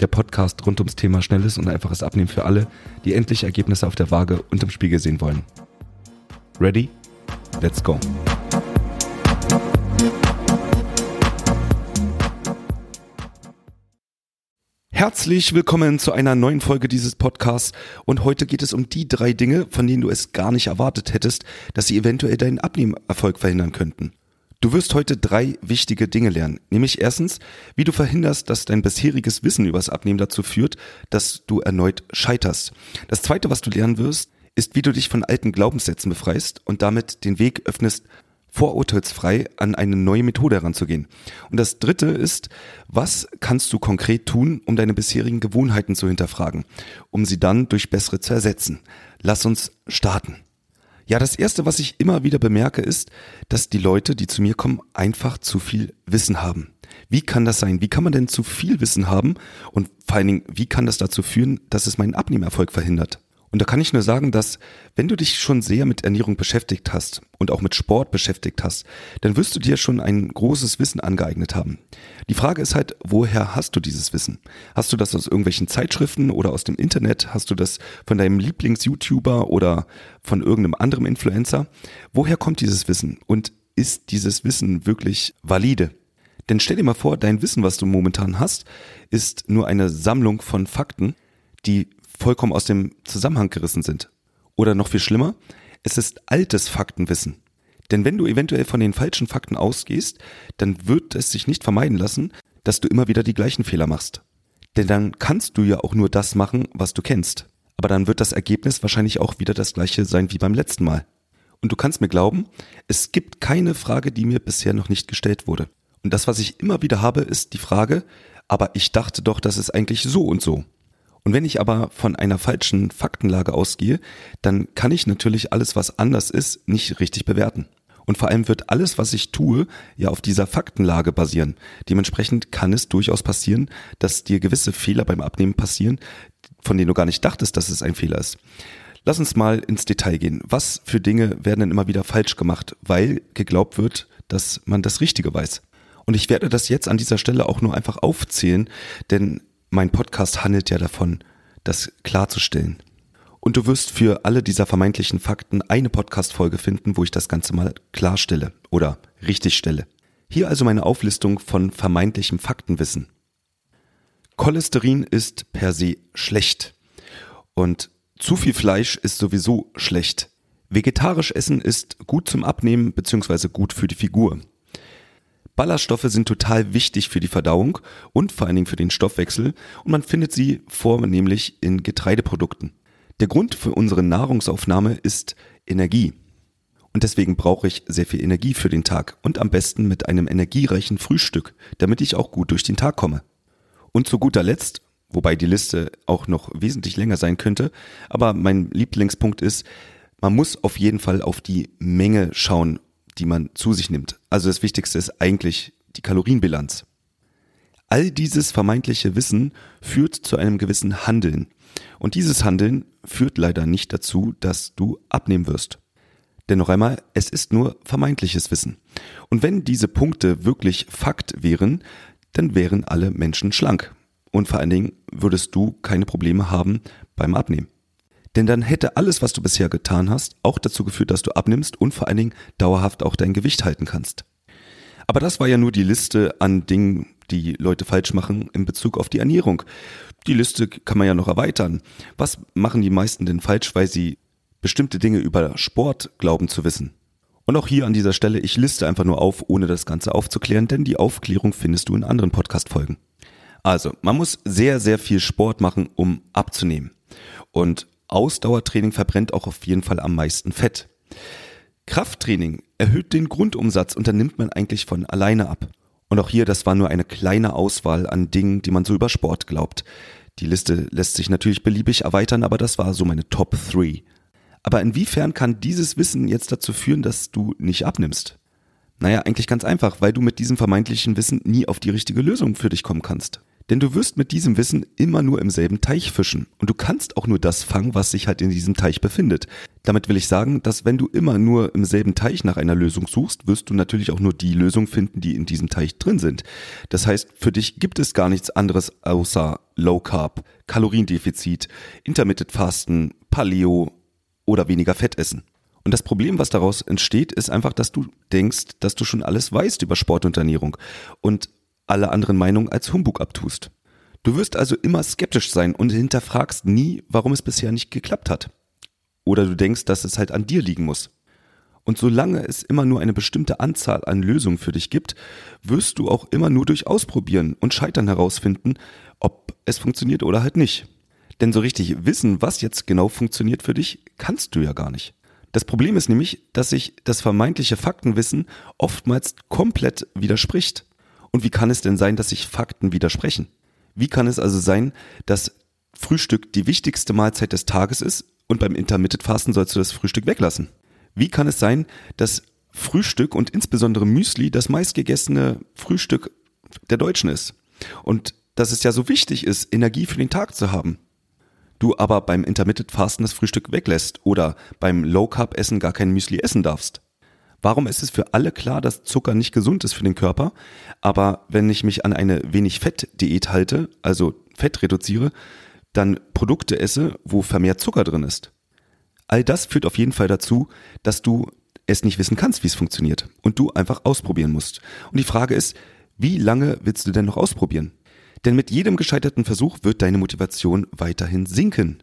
Der Podcast rund ums Thema schnelles und einfaches Abnehmen für alle, die endlich Ergebnisse auf der Waage und im Spiegel sehen wollen. Ready? Let's go. Herzlich willkommen zu einer neuen Folge dieses Podcasts und heute geht es um die drei Dinge, von denen du es gar nicht erwartet hättest, dass sie eventuell deinen Abnehmerfolg verhindern könnten. Du wirst heute drei wichtige Dinge lernen, nämlich erstens, wie du verhinderst, dass dein bisheriges Wissen übers Abnehmen dazu führt, dass du erneut scheiterst. Das zweite, was du lernen wirst, ist, wie du dich von alten Glaubenssätzen befreist und damit den Weg öffnest, vorurteilsfrei an eine neue Methode heranzugehen. Und das dritte ist, was kannst du konkret tun, um deine bisherigen Gewohnheiten zu hinterfragen, um sie dann durch bessere zu ersetzen? Lass uns starten. Ja, das erste, was ich immer wieder bemerke, ist, dass die Leute, die zu mir kommen, einfach zu viel Wissen haben. Wie kann das sein? Wie kann man denn zu viel Wissen haben? Und vor allen Dingen, wie kann das dazu führen, dass es meinen Abnehmerfolg verhindert? Und da kann ich nur sagen, dass wenn du dich schon sehr mit Ernährung beschäftigt hast und auch mit Sport beschäftigt hast, dann wirst du dir schon ein großes Wissen angeeignet haben. Die Frage ist halt, woher hast du dieses Wissen? Hast du das aus irgendwelchen Zeitschriften oder aus dem Internet? Hast du das von deinem Lieblings-YouTuber oder von irgendeinem anderen Influencer? Woher kommt dieses Wissen? Und ist dieses Wissen wirklich valide? Denn stell dir mal vor, dein Wissen, was du momentan hast, ist nur eine Sammlung von Fakten, die vollkommen aus dem Zusammenhang gerissen sind. Oder noch viel schlimmer, es ist altes Faktenwissen. Denn wenn du eventuell von den falschen Fakten ausgehst, dann wird es sich nicht vermeiden lassen, dass du immer wieder die gleichen Fehler machst. Denn dann kannst du ja auch nur das machen, was du kennst. Aber dann wird das Ergebnis wahrscheinlich auch wieder das gleiche sein wie beim letzten Mal. Und du kannst mir glauben, es gibt keine Frage, die mir bisher noch nicht gestellt wurde. Und das, was ich immer wieder habe, ist die Frage, aber ich dachte doch, das ist eigentlich so und so. Und wenn ich aber von einer falschen Faktenlage ausgehe, dann kann ich natürlich alles, was anders ist, nicht richtig bewerten. Und vor allem wird alles, was ich tue, ja auf dieser Faktenlage basieren. Dementsprechend kann es durchaus passieren, dass dir gewisse Fehler beim Abnehmen passieren, von denen du gar nicht dachtest, dass es ein Fehler ist. Lass uns mal ins Detail gehen. Was für Dinge werden denn immer wieder falsch gemacht, weil geglaubt wird, dass man das Richtige weiß? Und ich werde das jetzt an dieser Stelle auch nur einfach aufzählen, denn mein Podcast handelt ja davon, das klarzustellen. Und du wirst für alle dieser vermeintlichen Fakten eine Podcast-Folge finden, wo ich das Ganze mal klarstelle oder richtig stelle. Hier also meine Auflistung von vermeintlichem Faktenwissen. Cholesterin ist per se schlecht. Und zu viel Fleisch ist sowieso schlecht. Vegetarisch essen ist gut zum Abnehmen bzw. gut für die Figur. Ballaststoffe sind total wichtig für die Verdauung und vor allen Dingen für den Stoffwechsel und man findet sie vornehmlich in Getreideprodukten. Der Grund für unsere Nahrungsaufnahme ist Energie. Und deswegen brauche ich sehr viel Energie für den Tag und am besten mit einem energiereichen Frühstück, damit ich auch gut durch den Tag komme. Und zu guter Letzt, wobei die Liste auch noch wesentlich länger sein könnte, aber mein Lieblingspunkt ist, man muss auf jeden Fall auf die Menge schauen die man zu sich nimmt. Also das Wichtigste ist eigentlich die Kalorienbilanz. All dieses vermeintliche Wissen führt zu einem gewissen Handeln. Und dieses Handeln führt leider nicht dazu, dass du abnehmen wirst. Denn noch einmal, es ist nur vermeintliches Wissen. Und wenn diese Punkte wirklich Fakt wären, dann wären alle Menschen schlank. Und vor allen Dingen würdest du keine Probleme haben beim Abnehmen. Denn dann hätte alles, was du bisher getan hast, auch dazu geführt, dass du abnimmst und vor allen Dingen dauerhaft auch dein Gewicht halten kannst. Aber das war ja nur die Liste an Dingen, die Leute falsch machen in Bezug auf die Ernährung. Die Liste kann man ja noch erweitern. Was machen die meisten denn falsch, weil sie bestimmte Dinge über Sport glauben zu wissen? Und auch hier an dieser Stelle, ich liste einfach nur auf, ohne das Ganze aufzuklären, denn die Aufklärung findest du in anderen Podcast-Folgen. Also, man muss sehr, sehr viel Sport machen, um abzunehmen. Und Ausdauertraining verbrennt auch auf jeden Fall am meisten Fett. Krafttraining erhöht den Grundumsatz und dann nimmt man eigentlich von alleine ab. Und auch hier, das war nur eine kleine Auswahl an Dingen, die man so über Sport glaubt. Die Liste lässt sich natürlich beliebig erweitern, aber das war so meine Top 3. Aber inwiefern kann dieses Wissen jetzt dazu führen, dass du nicht abnimmst? Naja, eigentlich ganz einfach, weil du mit diesem vermeintlichen Wissen nie auf die richtige Lösung für dich kommen kannst. Denn du wirst mit diesem Wissen immer nur im selben Teich fischen. Und du kannst auch nur das fangen, was sich halt in diesem Teich befindet. Damit will ich sagen, dass wenn du immer nur im selben Teich nach einer Lösung suchst, wirst du natürlich auch nur die Lösung finden, die in diesem Teich drin sind. Das heißt, für dich gibt es gar nichts anderes außer Low Carb, Kaloriendefizit, Intermittent Fasten, Paleo oder weniger Fett essen. Und das Problem, was daraus entsteht, ist einfach, dass du denkst, dass du schon alles weißt über Sport und Ernährung. Und alle anderen Meinungen als Humbug abtust. Du wirst also immer skeptisch sein und hinterfragst nie, warum es bisher nicht geklappt hat. Oder du denkst, dass es halt an dir liegen muss. Und solange es immer nur eine bestimmte Anzahl an Lösungen für dich gibt, wirst du auch immer nur durch Ausprobieren und Scheitern herausfinden, ob es funktioniert oder halt nicht. Denn so richtig wissen, was jetzt genau funktioniert für dich, kannst du ja gar nicht. Das Problem ist nämlich, dass sich das vermeintliche Faktenwissen oftmals komplett widerspricht. Und wie kann es denn sein, dass sich Fakten widersprechen? Wie kann es also sein, dass Frühstück die wichtigste Mahlzeit des Tages ist und beim Intermittent Fasten sollst du das Frühstück weglassen? Wie kann es sein, dass Frühstück und insbesondere Müsli das meistgegessene Frühstück der Deutschen ist? Und dass es ja so wichtig ist, Energie für den Tag zu haben. Du aber beim Intermittent Fasten das Frühstück weglässt oder beim Low Carb Essen gar kein Müsli essen darfst. Warum ist es für alle klar, dass Zucker nicht gesund ist für den Körper? Aber wenn ich mich an eine wenig Fett-Diät halte, also Fett reduziere, dann Produkte esse, wo vermehrt Zucker drin ist. All das führt auf jeden Fall dazu, dass du es nicht wissen kannst, wie es funktioniert und du einfach ausprobieren musst. Und die Frage ist, wie lange willst du denn noch ausprobieren? Denn mit jedem gescheiterten Versuch wird deine Motivation weiterhin sinken.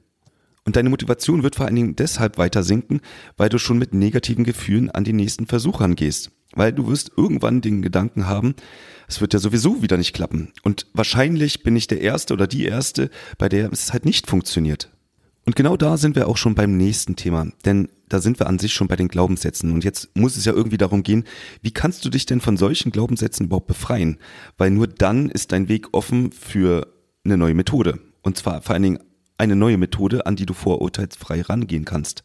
Und deine Motivation wird vor allen Dingen deshalb weiter sinken, weil du schon mit negativen Gefühlen an den nächsten Versuch rangehst. Weil du wirst irgendwann den Gedanken haben, es wird ja sowieso wieder nicht klappen. Und wahrscheinlich bin ich der Erste oder die Erste, bei der es halt nicht funktioniert. Und genau da sind wir auch schon beim nächsten Thema, denn da sind wir an sich schon bei den Glaubenssätzen. Und jetzt muss es ja irgendwie darum gehen, wie kannst du dich denn von solchen Glaubenssätzen überhaupt befreien? Weil nur dann ist dein Weg offen für eine neue Methode. Und zwar vor allen Dingen eine neue Methode, an die du vorurteilsfrei rangehen kannst.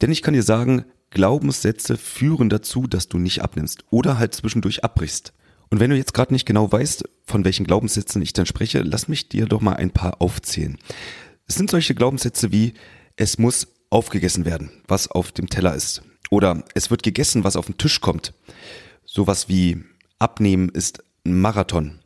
Denn ich kann dir sagen, Glaubenssätze führen dazu, dass du nicht abnimmst oder halt zwischendurch abbrichst. Und wenn du jetzt gerade nicht genau weißt, von welchen Glaubenssätzen ich dann spreche, lass mich dir doch mal ein paar aufzählen. Es sind solche Glaubenssätze wie, es muss aufgegessen werden, was auf dem Teller ist. Oder es wird gegessen, was auf den Tisch kommt. Sowas wie abnehmen ist ein Marathon.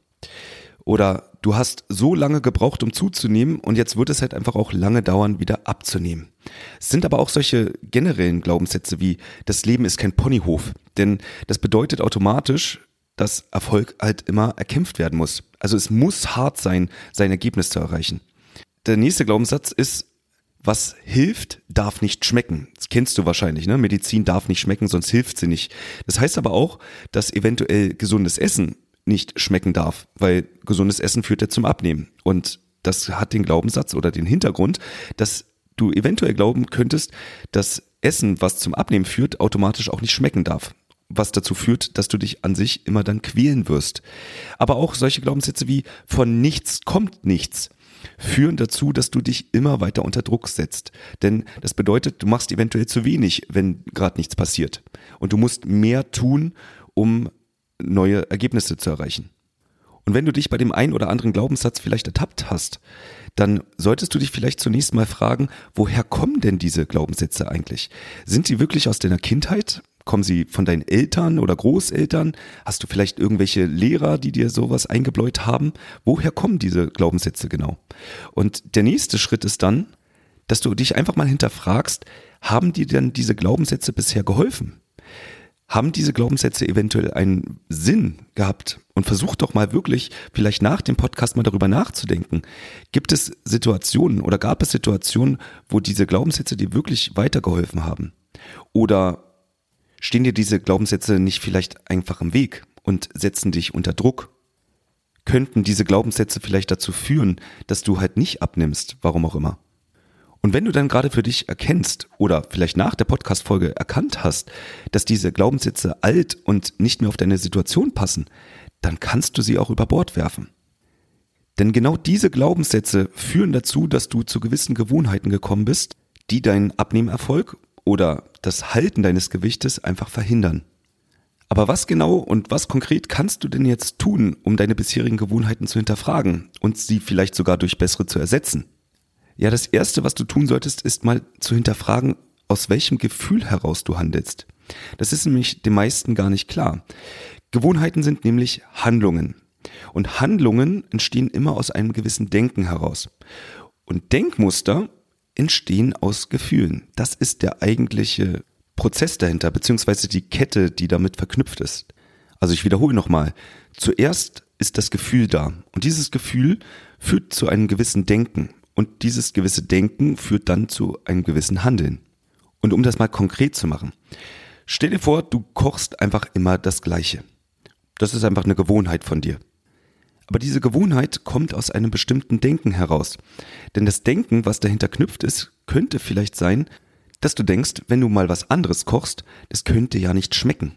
Oder du hast so lange gebraucht, um zuzunehmen und jetzt wird es halt einfach auch lange dauern, wieder abzunehmen. Es sind aber auch solche generellen Glaubenssätze wie das Leben ist kein Ponyhof, denn das bedeutet automatisch, dass Erfolg halt immer erkämpft werden muss. Also es muss hart sein, sein Ergebnis zu erreichen. Der nächste Glaubenssatz ist, was hilft, darf nicht schmecken. Das kennst du wahrscheinlich, ne? Medizin darf nicht schmecken, sonst hilft sie nicht. Das heißt aber auch, dass eventuell gesundes Essen nicht schmecken darf, weil gesundes Essen führt ja zum Abnehmen. Und das hat den Glaubenssatz oder den Hintergrund, dass du eventuell glauben könntest, dass Essen, was zum Abnehmen führt, automatisch auch nicht schmecken darf. Was dazu führt, dass du dich an sich immer dann quälen wirst. Aber auch solche Glaubenssätze wie von nichts kommt nichts führen dazu, dass du dich immer weiter unter Druck setzt. Denn das bedeutet, du machst eventuell zu wenig, wenn gerade nichts passiert. Und du musst mehr tun, um neue Ergebnisse zu erreichen. Und wenn du dich bei dem einen oder anderen Glaubenssatz vielleicht ertappt hast, dann solltest du dich vielleicht zunächst mal fragen, woher kommen denn diese Glaubenssätze eigentlich? Sind sie wirklich aus deiner Kindheit? Kommen sie von deinen Eltern oder Großeltern? Hast du vielleicht irgendwelche Lehrer, die dir sowas eingebläut haben? Woher kommen diese Glaubenssätze genau? Und der nächste Schritt ist dann, dass du dich einfach mal hinterfragst, haben dir denn diese Glaubenssätze bisher geholfen? Haben diese Glaubenssätze eventuell einen Sinn gehabt? Und versuch doch mal wirklich, vielleicht nach dem Podcast mal darüber nachzudenken. Gibt es Situationen oder gab es Situationen, wo diese Glaubenssätze dir wirklich weitergeholfen haben? Oder stehen dir diese Glaubenssätze nicht vielleicht einfach im Weg und setzen dich unter Druck? Könnten diese Glaubenssätze vielleicht dazu führen, dass du halt nicht abnimmst, warum auch immer? Und wenn du dann gerade für dich erkennst oder vielleicht nach der Podcast-Folge erkannt hast, dass diese Glaubenssätze alt und nicht mehr auf deine Situation passen, dann kannst du sie auch über Bord werfen. Denn genau diese Glaubenssätze führen dazu, dass du zu gewissen Gewohnheiten gekommen bist, die deinen Abnehmerfolg oder das Halten deines Gewichtes einfach verhindern. Aber was genau und was konkret kannst du denn jetzt tun, um deine bisherigen Gewohnheiten zu hinterfragen und sie vielleicht sogar durch bessere zu ersetzen? Ja, das Erste, was du tun solltest, ist mal zu hinterfragen, aus welchem Gefühl heraus du handelst. Das ist nämlich den meisten gar nicht klar. Gewohnheiten sind nämlich Handlungen. Und Handlungen entstehen immer aus einem gewissen Denken heraus. Und Denkmuster entstehen aus Gefühlen. Das ist der eigentliche Prozess dahinter, beziehungsweise die Kette, die damit verknüpft ist. Also ich wiederhole nochmal. Zuerst ist das Gefühl da. Und dieses Gefühl führt zu einem gewissen Denken. Und dieses gewisse Denken führt dann zu einem gewissen Handeln. Und um das mal konkret zu machen. Stell dir vor, du kochst einfach immer das Gleiche. Das ist einfach eine Gewohnheit von dir. Aber diese Gewohnheit kommt aus einem bestimmten Denken heraus. Denn das Denken, was dahinter knüpft ist, könnte vielleicht sein, dass du denkst, wenn du mal was anderes kochst, das könnte ja nicht schmecken.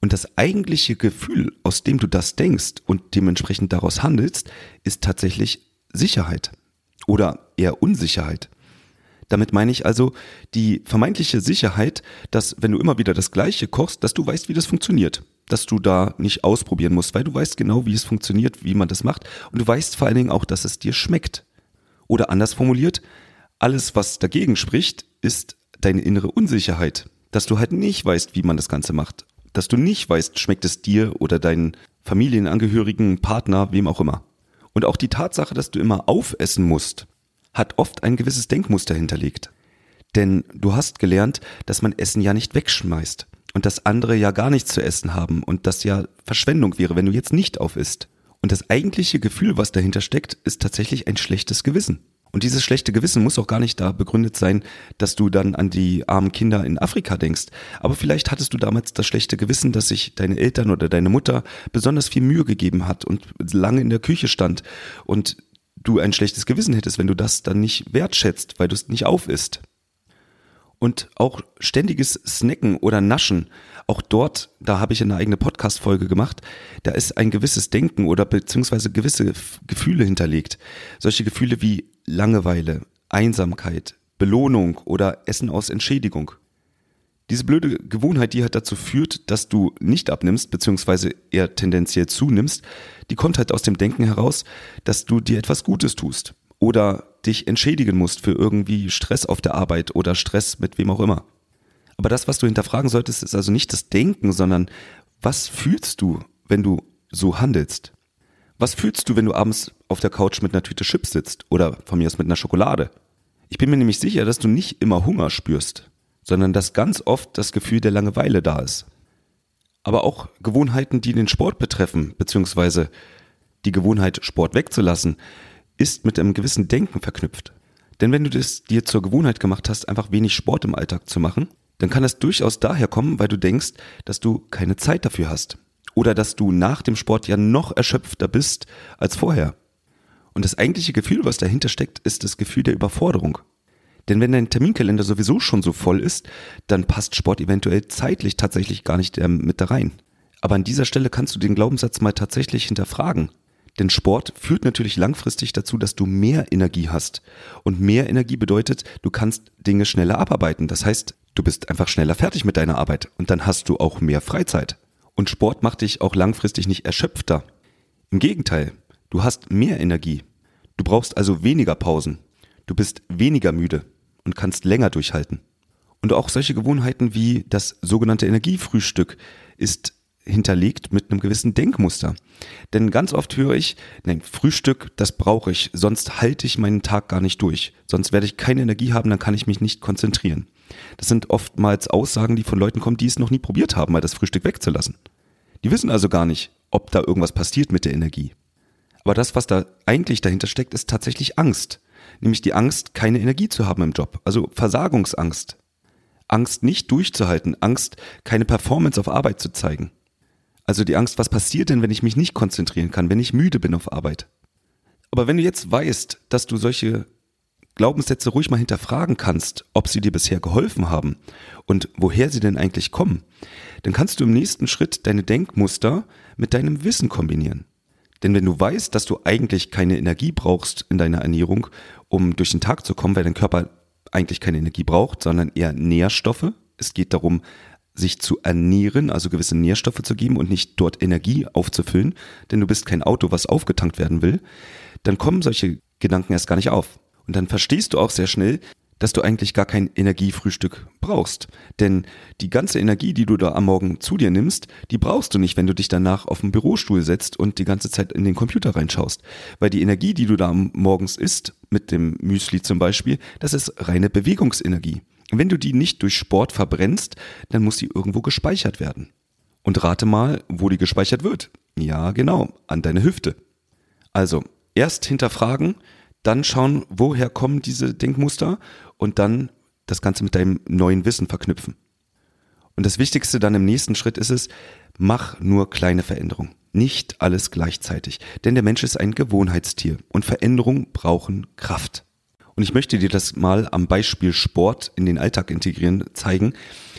Und das eigentliche Gefühl, aus dem du das denkst und dementsprechend daraus handelst, ist tatsächlich Sicherheit oder eher Unsicherheit. Damit meine ich also die vermeintliche Sicherheit, dass wenn du immer wieder das Gleiche kochst, dass du weißt, wie das funktioniert. Dass du da nicht ausprobieren musst, weil du weißt genau, wie es funktioniert, wie man das macht. Und du weißt vor allen Dingen auch, dass es dir schmeckt. Oder anders formuliert, alles, was dagegen spricht, ist deine innere Unsicherheit. Dass du halt nicht weißt, wie man das Ganze macht. Dass du nicht weißt, schmeckt es dir oder deinen Familienangehörigen, Partner, wem auch immer. Und auch die Tatsache, dass du immer aufessen musst, hat oft ein gewisses Denkmuster hinterlegt. Denn du hast gelernt, dass man Essen ja nicht wegschmeißt und dass andere ja gar nichts zu essen haben und das ja Verschwendung wäre, wenn du jetzt nicht auf isst. Und das eigentliche Gefühl, was dahinter steckt, ist tatsächlich ein schlechtes Gewissen. Und dieses schlechte Gewissen muss auch gar nicht da begründet sein, dass du dann an die armen Kinder in Afrika denkst. Aber vielleicht hattest du damals das schlechte Gewissen, dass sich deine Eltern oder deine Mutter besonders viel Mühe gegeben hat und lange in der Küche stand und du ein schlechtes Gewissen hättest, wenn du das dann nicht wertschätzt, weil du es nicht auf isst. Und auch ständiges Snacken oder Naschen, auch dort, da habe ich eine eigene Podcast-Folge gemacht, da ist ein gewisses Denken oder beziehungsweise gewisse Gefühle hinterlegt. Solche Gefühle wie Langeweile, Einsamkeit, Belohnung oder Essen aus Entschädigung. Diese blöde Gewohnheit, die halt dazu führt, dass du nicht abnimmst, beziehungsweise eher tendenziell zunimmst, die kommt halt aus dem Denken heraus, dass du dir etwas Gutes tust oder dich entschädigen musst für irgendwie Stress auf der Arbeit oder Stress mit wem auch immer. Aber das, was du hinterfragen solltest, ist also nicht das Denken, sondern was fühlst du, wenn du so handelst? Was fühlst du, wenn du abends auf der Couch mit einer Tüte Chips sitzt oder von mir aus mit einer Schokolade? Ich bin mir nämlich sicher, dass du nicht immer Hunger spürst sondern dass ganz oft das Gefühl der Langeweile da ist. Aber auch Gewohnheiten, die den Sport betreffen, beziehungsweise die Gewohnheit, Sport wegzulassen, ist mit einem gewissen Denken verknüpft. Denn wenn du das dir zur Gewohnheit gemacht hast, einfach wenig Sport im Alltag zu machen, dann kann das durchaus daher kommen, weil du denkst, dass du keine Zeit dafür hast. Oder dass du nach dem Sport ja noch erschöpfter bist als vorher. Und das eigentliche Gefühl, was dahinter steckt, ist das Gefühl der Überforderung. Denn wenn dein Terminkalender sowieso schon so voll ist, dann passt Sport eventuell zeitlich tatsächlich gar nicht ähm, mit da rein. Aber an dieser Stelle kannst du den Glaubenssatz mal tatsächlich hinterfragen. Denn Sport führt natürlich langfristig dazu, dass du mehr Energie hast. Und mehr Energie bedeutet, du kannst Dinge schneller abarbeiten. Das heißt, du bist einfach schneller fertig mit deiner Arbeit. Und dann hast du auch mehr Freizeit. Und Sport macht dich auch langfristig nicht erschöpfter. Im Gegenteil, du hast mehr Energie. Du brauchst also weniger Pausen. Du bist weniger müde und kannst länger durchhalten. Und auch solche Gewohnheiten wie das sogenannte Energiefrühstück ist hinterlegt mit einem gewissen Denkmuster. Denn ganz oft höre ich, nein, Frühstück, das brauche ich, sonst halte ich meinen Tag gar nicht durch. Sonst werde ich keine Energie haben, dann kann ich mich nicht konzentrieren. Das sind oftmals Aussagen, die von Leuten kommen, die es noch nie probiert haben, mal das Frühstück wegzulassen. Die wissen also gar nicht, ob da irgendwas passiert mit der Energie. Aber das, was da eigentlich dahinter steckt, ist tatsächlich Angst nämlich die Angst, keine Energie zu haben im Job, also Versagungsangst. Angst nicht durchzuhalten, Angst, keine Performance auf Arbeit zu zeigen. Also die Angst, was passiert denn, wenn ich mich nicht konzentrieren kann, wenn ich müde bin auf Arbeit. Aber wenn du jetzt weißt, dass du solche Glaubenssätze ruhig mal hinterfragen kannst, ob sie dir bisher geholfen haben und woher sie denn eigentlich kommen, dann kannst du im nächsten Schritt deine Denkmuster mit deinem Wissen kombinieren. Denn wenn du weißt, dass du eigentlich keine Energie brauchst in deiner Ernährung, um durch den Tag zu kommen, weil dein Körper eigentlich keine Energie braucht, sondern eher Nährstoffe. Es geht darum, sich zu ernähren, also gewisse Nährstoffe zu geben und nicht dort Energie aufzufüllen, denn du bist kein Auto, was aufgetankt werden will, dann kommen solche Gedanken erst gar nicht auf. Und dann verstehst du auch sehr schnell, dass du eigentlich gar kein Energiefrühstück brauchst. Denn die ganze Energie, die du da am Morgen zu dir nimmst, die brauchst du nicht, wenn du dich danach auf den Bürostuhl setzt und die ganze Zeit in den Computer reinschaust. Weil die Energie, die du da morgens isst, mit dem Müsli zum Beispiel, das ist reine Bewegungsenergie. Wenn du die nicht durch Sport verbrennst, dann muss die irgendwo gespeichert werden. Und rate mal, wo die gespeichert wird. Ja, genau, an deine Hüfte. Also, erst hinterfragen, dann schauen, woher kommen diese Denkmuster und dann das Ganze mit deinem neuen Wissen verknüpfen. Und das Wichtigste dann im nächsten Schritt ist es, mach nur kleine Veränderungen. Nicht alles gleichzeitig. Denn der Mensch ist ein Gewohnheitstier und Veränderungen brauchen Kraft. Und ich möchte dir das mal am Beispiel Sport in den Alltag integrieren zeigen,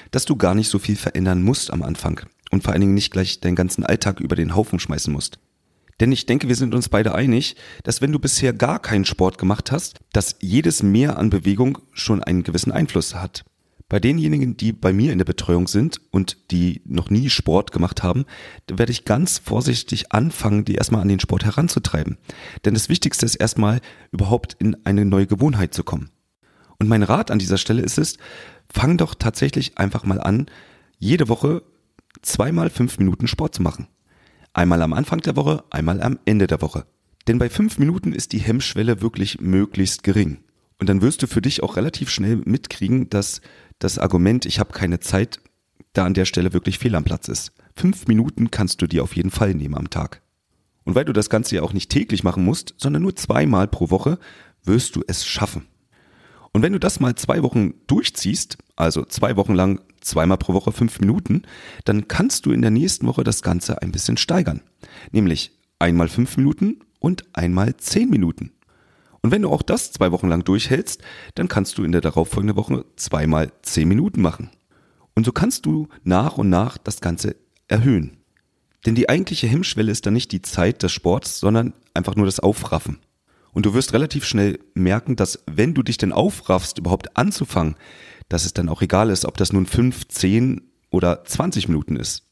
dass du gar nicht so viel verändern musst am Anfang und vor allen Dingen nicht gleich deinen ganzen Alltag über den Haufen schmeißen musst. Denn ich denke, wir sind uns beide einig, dass wenn du bisher gar keinen Sport gemacht hast, dass jedes Mehr an Bewegung schon einen gewissen Einfluss hat. Bei denjenigen, die bei mir in der Betreuung sind und die noch nie Sport gemacht haben, werde ich ganz vorsichtig anfangen, die erstmal an den Sport heranzutreiben. Denn das Wichtigste ist erstmal überhaupt in eine neue Gewohnheit zu kommen. Und mein Rat an dieser Stelle ist es, fang doch tatsächlich einfach mal an, jede Woche zweimal fünf Minuten Sport zu machen. Einmal am Anfang der Woche, einmal am Ende der Woche. Denn bei fünf Minuten ist die Hemmschwelle wirklich möglichst gering. Und dann wirst du für dich auch relativ schnell mitkriegen, dass das Argument, ich habe keine Zeit, da an der Stelle wirklich fehl am Platz ist. Fünf Minuten kannst du dir auf jeden Fall nehmen am Tag. Und weil du das Ganze ja auch nicht täglich machen musst, sondern nur zweimal pro Woche, wirst du es schaffen. Und wenn du das mal zwei Wochen durchziehst, also zwei Wochen lang zweimal pro Woche fünf Minuten, dann kannst du in der nächsten Woche das Ganze ein bisschen steigern. Nämlich einmal fünf Minuten und einmal zehn Minuten. Und wenn du auch das zwei Wochen lang durchhältst, dann kannst du in der darauffolgenden Woche zweimal zehn Minuten machen. Und so kannst du nach und nach das Ganze erhöhen. Denn die eigentliche Hemmschwelle ist dann nicht die Zeit des Sports, sondern einfach nur das Aufraffen. Und du wirst relativ schnell merken, dass wenn du dich denn aufraffst, überhaupt anzufangen, dass es dann auch egal ist, ob das nun fünf, zehn oder zwanzig Minuten ist.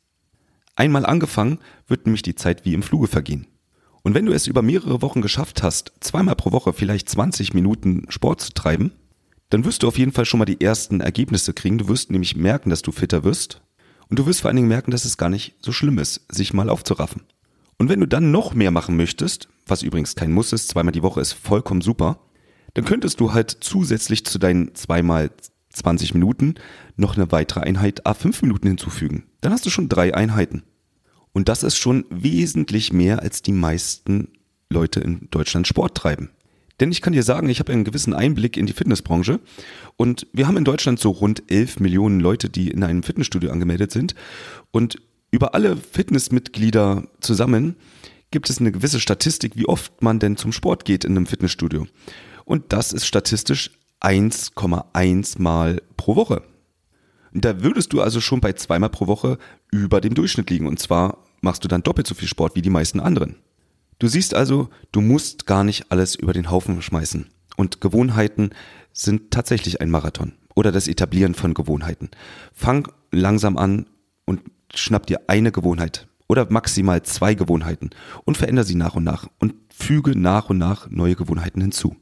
Einmal angefangen, wird nämlich die Zeit wie im Fluge vergehen. Und wenn du es über mehrere Wochen geschafft hast, zweimal pro Woche vielleicht 20 Minuten Sport zu treiben, dann wirst du auf jeden Fall schon mal die ersten Ergebnisse kriegen. Du wirst nämlich merken, dass du fitter wirst. Und du wirst vor allen Dingen merken, dass es gar nicht so schlimm ist, sich mal aufzuraffen. Und wenn du dann noch mehr machen möchtest, was übrigens kein Muss ist, zweimal die Woche ist vollkommen super, dann könntest du halt zusätzlich zu deinen zweimal 20 Minuten noch eine weitere Einheit A5 Minuten hinzufügen. Dann hast du schon drei Einheiten. Und das ist schon wesentlich mehr, als die meisten Leute in Deutschland Sport treiben. Denn ich kann dir sagen, ich habe einen gewissen Einblick in die Fitnessbranche und wir haben in Deutschland so rund 11 Millionen Leute, die in einem Fitnessstudio angemeldet sind und über alle Fitnessmitglieder zusammen gibt es eine gewisse Statistik, wie oft man denn zum Sport geht in einem Fitnessstudio. Und das ist statistisch 1,1 Mal pro Woche. Da würdest du also schon bei zweimal pro Woche über dem Durchschnitt liegen. Und zwar machst du dann doppelt so viel Sport wie die meisten anderen. Du siehst also, du musst gar nicht alles über den Haufen schmeißen. Und Gewohnheiten sind tatsächlich ein Marathon. Oder das Etablieren von Gewohnheiten. Fang langsam an und schnapp dir eine Gewohnheit oder maximal zwei Gewohnheiten und verändere sie nach und nach und füge nach und nach neue Gewohnheiten hinzu.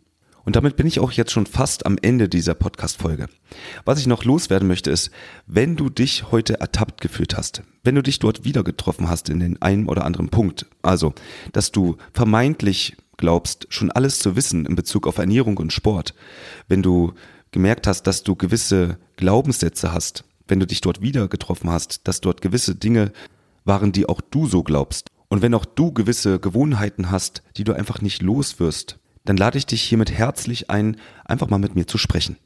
Und damit bin ich auch jetzt schon fast am Ende dieser Podcast-Folge. Was ich noch loswerden möchte ist, wenn du dich heute ertappt gefühlt hast, wenn du dich dort wieder getroffen hast in den einen oder anderen Punkt, also, dass du vermeintlich glaubst, schon alles zu wissen in Bezug auf Ernährung und Sport, wenn du gemerkt hast, dass du gewisse Glaubenssätze hast, wenn du dich dort wieder getroffen hast, dass dort gewisse Dinge waren, die auch du so glaubst. Und wenn auch du gewisse Gewohnheiten hast, die du einfach nicht los wirst, dann lade ich dich hiermit herzlich ein, einfach mal mit mir zu sprechen.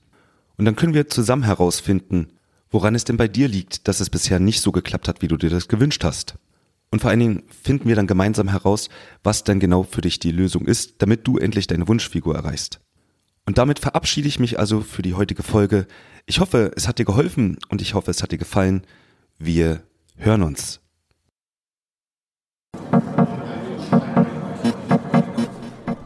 Und dann können wir zusammen herausfinden, woran es denn bei dir liegt, dass es bisher nicht so geklappt hat, wie du dir das gewünscht hast. Und vor allen Dingen finden wir dann gemeinsam heraus, was denn genau für dich die Lösung ist, damit du endlich deine Wunschfigur erreichst. Und damit verabschiede ich mich also für die heutige Folge. Ich hoffe, es hat dir geholfen und ich hoffe, es hat dir gefallen. Wir hören uns.